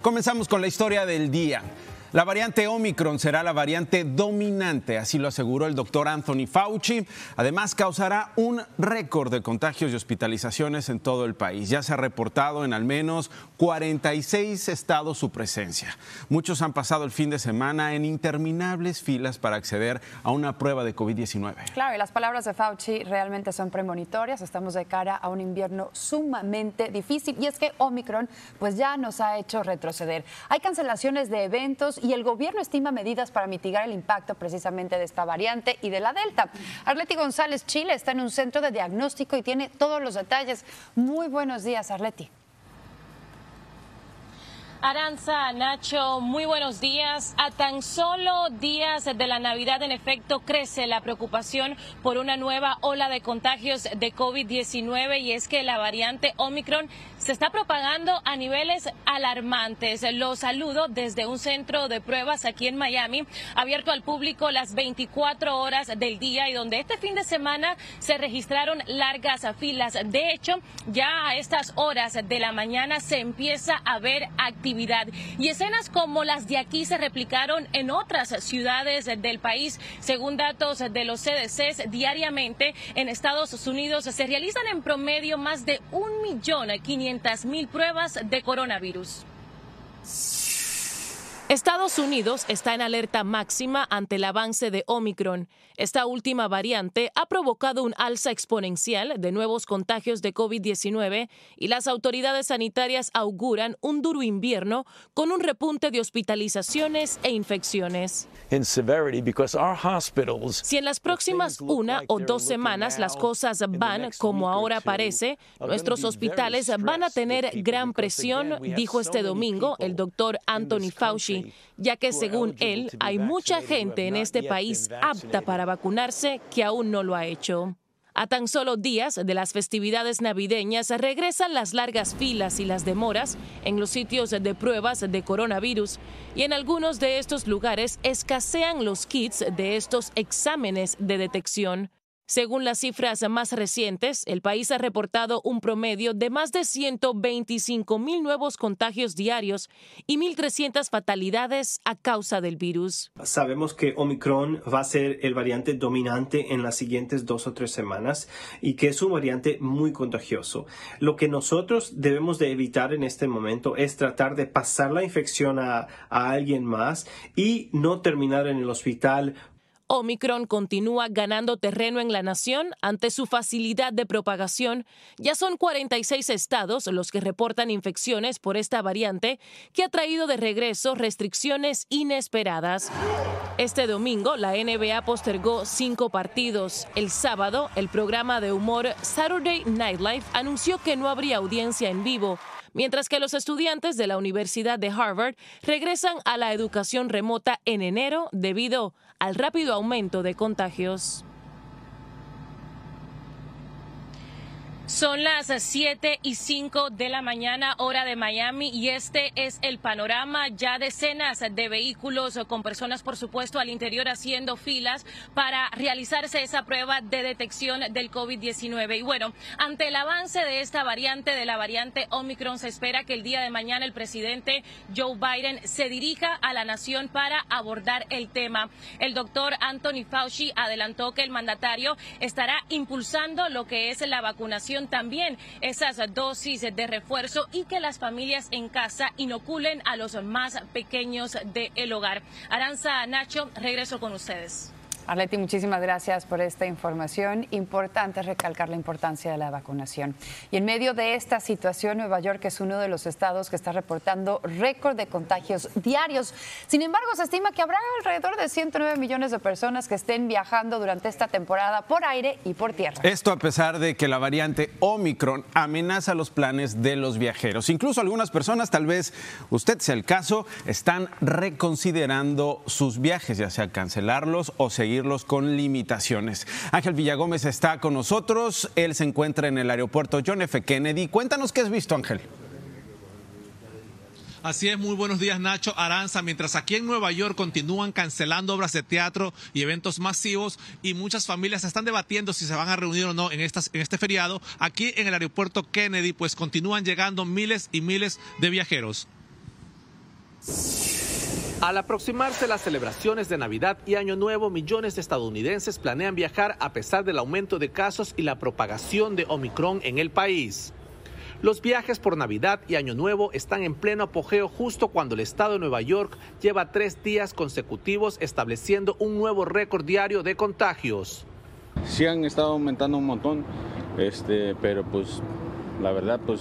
Comenzamos con la historia del día. La variante Omicron será la variante dominante, así lo aseguró el doctor Anthony Fauci. Además, causará un récord de contagios y hospitalizaciones en todo el país. Ya se ha reportado en al menos 46 estados su presencia. Muchos han pasado el fin de semana en interminables filas para acceder a una prueba de COVID-19. Claro, y las palabras de Fauci realmente son premonitorias. Estamos de cara a un invierno sumamente difícil y es que Omicron pues ya nos ha hecho retroceder. Hay cancelaciones de eventos y el gobierno estima medidas para mitigar el impacto precisamente de esta variante y de la Delta. Arleti González Chile está en un centro de diagnóstico y tiene todos los detalles. Muy buenos días, Arleti. Aranza, Nacho, muy buenos días. A tan solo días de la Navidad, en efecto, crece la preocupación por una nueva ola de contagios de COVID-19 y es que la variante Omicron se está propagando a niveles alarmantes. Lo saludo desde un centro de pruebas aquí en Miami, abierto al público las 24 horas del día y donde este fin de semana se registraron largas filas. De hecho, ya a estas horas de la mañana se empieza a ver actividad y escenas como las de aquí se replicaron en otras ciudades del país. Según datos de los CDCs, diariamente en Estados Unidos se realizan en promedio más de un millón quinientas mil pruebas de coronavirus. Estados Unidos está en alerta máxima ante el avance de Omicron. Esta última variante ha provocado un alza exponencial de nuevos contagios de COVID-19 y las autoridades sanitarias auguran un duro invierno con un repunte de hospitalizaciones e infecciones. Si en las próximas una o dos semanas las cosas van como ahora parece, nuestros hospitales van a tener gran presión, dijo este domingo el doctor Anthony Fauci ya que según él hay mucha gente en este país apta para vacunarse que aún no lo ha hecho. A tan solo días de las festividades navideñas regresan las largas filas y las demoras en los sitios de pruebas de coronavirus y en algunos de estos lugares escasean los kits de estos exámenes de detección. Según las cifras más recientes, el país ha reportado un promedio de más de 125 mil nuevos contagios diarios y 1.300 fatalidades a causa del virus. Sabemos que Omicron va a ser el variante dominante en las siguientes dos o tres semanas y que es un variante muy contagioso. Lo que nosotros debemos de evitar en este momento es tratar de pasar la infección a, a alguien más y no terminar en el hospital Omicron continúa ganando terreno en la nación ante su facilidad de propagación. Ya son 46 estados los que reportan infecciones por esta variante que ha traído de regreso restricciones inesperadas. Este domingo, la NBA postergó cinco partidos. El sábado, el programa de humor Saturday Night Live anunció que no habría audiencia en vivo mientras que los estudiantes de la Universidad de Harvard regresan a la educación remota en enero debido al rápido aumento de contagios. Son las 7 y 5 de la mañana, hora de Miami, y este es el panorama. Ya decenas de vehículos con personas, por supuesto, al interior haciendo filas para realizarse esa prueba de detección del COVID-19. Y bueno, ante el avance de esta variante, de la variante Omicron, se espera que el día de mañana el presidente Joe Biden se dirija a la nación para abordar el tema. El doctor Anthony Fauci adelantó que el mandatario estará impulsando lo que es la vacunación también esas dosis de refuerzo y que las familias en casa inoculen a los más pequeños del hogar. Aranza Nacho, regreso con ustedes. Arleti, muchísimas gracias por esta información. Importante recalcar la importancia de la vacunación. Y en medio de esta situación, Nueva York es uno de los estados que está reportando récord de contagios diarios. Sin embargo, se estima que habrá alrededor de 109 millones de personas que estén viajando durante esta temporada por aire y por tierra. Esto a pesar de que la variante Omicron amenaza los planes de los viajeros. Incluso algunas personas, tal vez usted sea el caso, están reconsiderando sus viajes, ya sea cancelarlos o seguir con limitaciones. Ángel Villagómez está con nosotros. Él se encuentra en el aeropuerto John F. Kennedy. Cuéntanos qué has visto, Ángel. Así es, muy buenos días Nacho Aranza. Mientras aquí en Nueva York continúan cancelando obras de teatro y eventos masivos y muchas familias están debatiendo si se van a reunir o no en, en este feriado, aquí en el aeropuerto Kennedy pues continúan llegando miles y miles de viajeros. Al aproximarse las celebraciones de Navidad y Año Nuevo, millones de estadounidenses planean viajar a pesar del aumento de casos y la propagación de Omicron en el país. Los viajes por Navidad y Año Nuevo están en pleno apogeo justo cuando el estado de Nueva York lleva tres días consecutivos estableciendo un nuevo récord diario de contagios. Sí han estado aumentando un montón, este, pero pues la verdad pues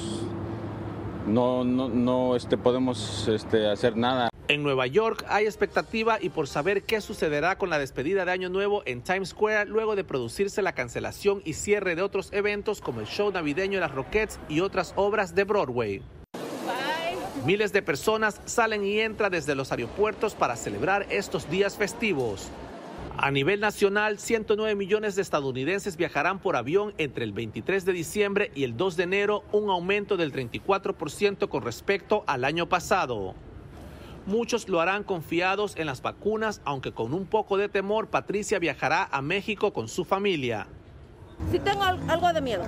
no, no, no este, podemos este, hacer nada. En Nueva York hay expectativa y por saber qué sucederá con la despedida de Año Nuevo en Times Square luego de producirse la cancelación y cierre de otros eventos como el show navideño Las Roquettes y otras obras de Broadway. Miles de personas salen y entran desde los aeropuertos para celebrar estos días festivos. A nivel nacional, 109 millones de estadounidenses viajarán por avión entre el 23 de diciembre y el 2 de enero, un aumento del 34% con respecto al año pasado. Muchos lo harán confiados en las vacunas, aunque con un poco de temor, Patricia viajará a México con su familia. Sí tengo algo de miedo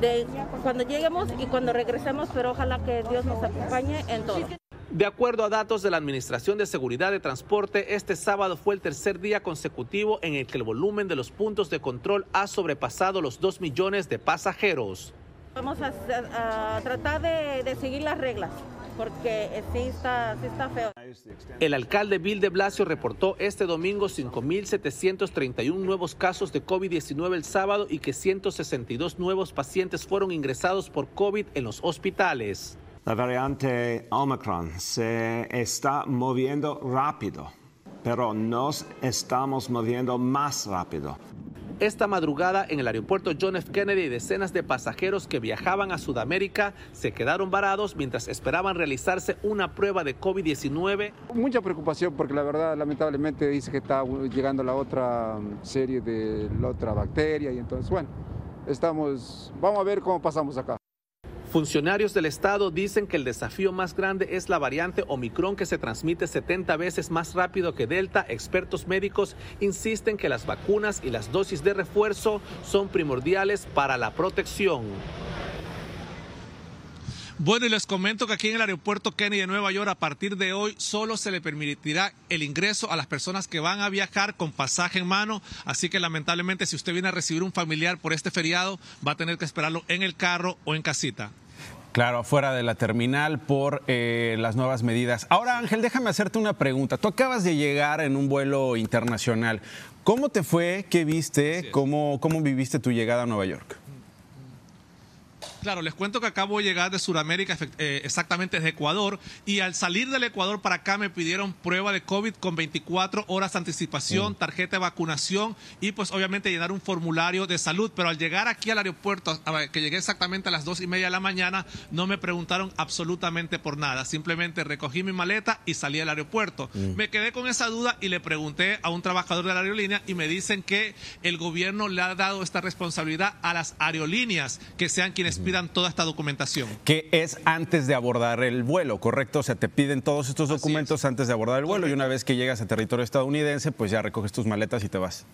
de cuando lleguemos y cuando regresemos, pero ojalá que Dios nos acompañe en todo. De acuerdo a datos de la Administración de Seguridad de Transporte, este sábado fue el tercer día consecutivo en el que el volumen de los puntos de control ha sobrepasado los 2 millones de pasajeros. Vamos a, tratar de seguir las reglas porque sí está, sí está feo. El alcalde Bill de Blasio reportó este domingo 5.731 nuevos casos de COVID-19 el sábado y que 162 nuevos pacientes fueron ingresados por COVID en los hospitales. La variante Omicron se está moviendo rápido, pero nos estamos moviendo más rápido. Esta madrugada en el aeropuerto John F. Kennedy decenas de pasajeros que viajaban a Sudamérica se quedaron varados mientras esperaban realizarse una prueba de COVID-19. Mucha preocupación porque la verdad lamentablemente dice que está llegando la otra serie de la otra bacteria y entonces bueno, estamos, vamos a ver cómo pasamos acá. Funcionarios del Estado dicen que el desafío más grande es la variante Omicron que se transmite 70 veces más rápido que Delta. Expertos médicos insisten que las vacunas y las dosis de refuerzo son primordiales para la protección. Bueno, y les comento que aquí en el aeropuerto Kennedy de Nueva York, a partir de hoy, solo se le permitirá el ingreso a las personas que van a viajar con pasaje en mano. Así que lamentablemente, si usted viene a recibir un familiar por este feriado, va a tener que esperarlo en el carro o en casita. Claro, afuera de la terminal por eh, las nuevas medidas. Ahora, Ángel, déjame hacerte una pregunta. Tú acabas de llegar en un vuelo internacional. ¿Cómo te fue? ¿Qué viste? ¿Cómo, cómo viviste tu llegada a Nueva York? Claro, les cuento que acabo de llegar de Sudamérica, eh, exactamente desde Ecuador, y al salir del Ecuador para acá me pidieron prueba de COVID con 24 horas de anticipación, mm. tarjeta de vacunación y pues obviamente llenar un formulario de salud. Pero al llegar aquí al aeropuerto, que llegué exactamente a las dos y media de la mañana, no me preguntaron absolutamente por nada. Simplemente recogí mi maleta y salí al aeropuerto. Mm. Me quedé con esa duda y le pregunté a un trabajador de la aerolínea y me dicen que el gobierno le ha dado esta responsabilidad a las aerolíneas, que sean quienes pidan toda esta documentación. Que es antes de abordar el vuelo, ¿correcto? O sea, te piden todos estos documentos antes de abordar el vuelo y una vez que llegas a territorio estadounidense, pues ya recoges tus maletas y te vas.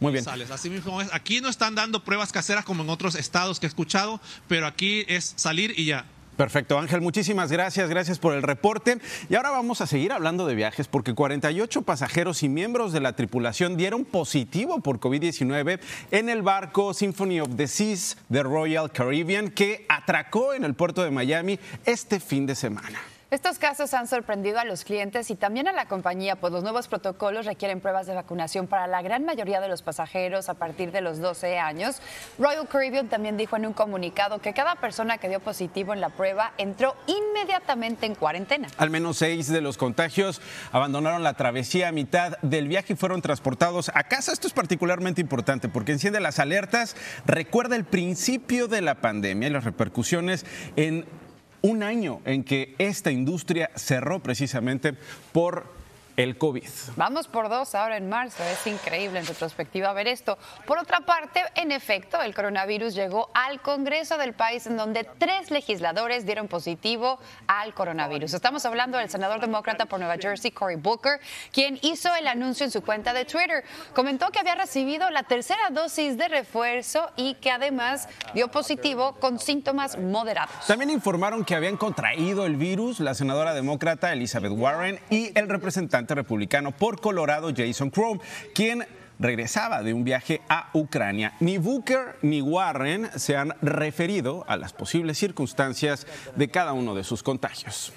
Muy bien. Sales. Así mismo es. Aquí no están dando pruebas caseras como en otros estados que he escuchado, pero aquí es salir y ya. Perfecto, Ángel, muchísimas gracias, gracias por el reporte. Y ahora vamos a seguir hablando de viajes porque 48 pasajeros y miembros de la tripulación dieron positivo por COVID-19 en el barco Symphony of the Seas de Royal Caribbean que atracó en el puerto de Miami este fin de semana. Estos casos han sorprendido a los clientes y también a la compañía, pues los nuevos protocolos requieren pruebas de vacunación para la gran mayoría de los pasajeros a partir de los 12 años. Royal Caribbean también dijo en un comunicado que cada persona que dio positivo en la prueba entró inmediatamente en cuarentena. Al menos seis de los contagios abandonaron la travesía a mitad del viaje y fueron transportados a casa. Esto es particularmente importante porque enciende las alertas, recuerda el principio de la pandemia y las repercusiones en un año en que esta industria cerró precisamente por el COVID. Vamos por dos ahora en marzo, es increíble en retrospectiva ver esto. Por otra parte, en efecto, el coronavirus llegó al Congreso del país en donde tres legisladores dieron positivo al coronavirus. Estamos hablando del senador demócrata por Nueva Jersey, Cory Booker, quien hizo el anuncio en su cuenta de Twitter. Comentó que había recibido la tercera dosis de refuerzo y que además dio positivo con síntomas moderados. También informaron que habían contraído el virus la senadora demócrata Elizabeth Warren y el representante republicano por Colorado, Jason Chrome, quien regresaba de un viaje a Ucrania. Ni Booker ni Warren se han referido a las posibles circunstancias de cada uno de sus contagios.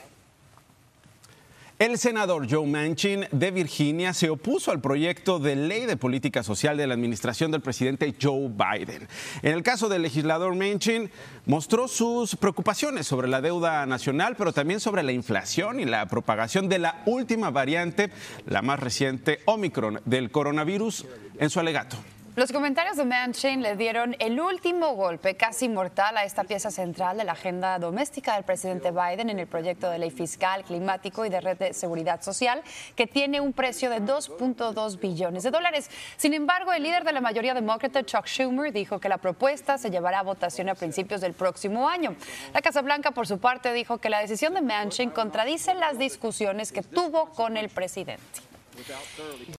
El senador Joe Manchin de Virginia se opuso al proyecto de ley de política social de la administración del presidente Joe Biden. En el caso del legislador Manchin, mostró sus preocupaciones sobre la deuda nacional, pero también sobre la inflación y la propagación de la última variante, la más reciente Omicron del coronavirus, en su alegato. Los comentarios de Manchin le dieron el último golpe casi mortal a esta pieza central de la agenda doméstica del presidente Biden en el proyecto de ley fiscal, climático y de red de seguridad social, que tiene un precio de 2.2 billones de dólares. Sin embargo, el líder de la mayoría demócrata, Chuck Schumer, dijo que la propuesta se llevará a votación a principios del próximo año. La Casa Blanca, por su parte, dijo que la decisión de Manchin contradice las discusiones que tuvo con el presidente.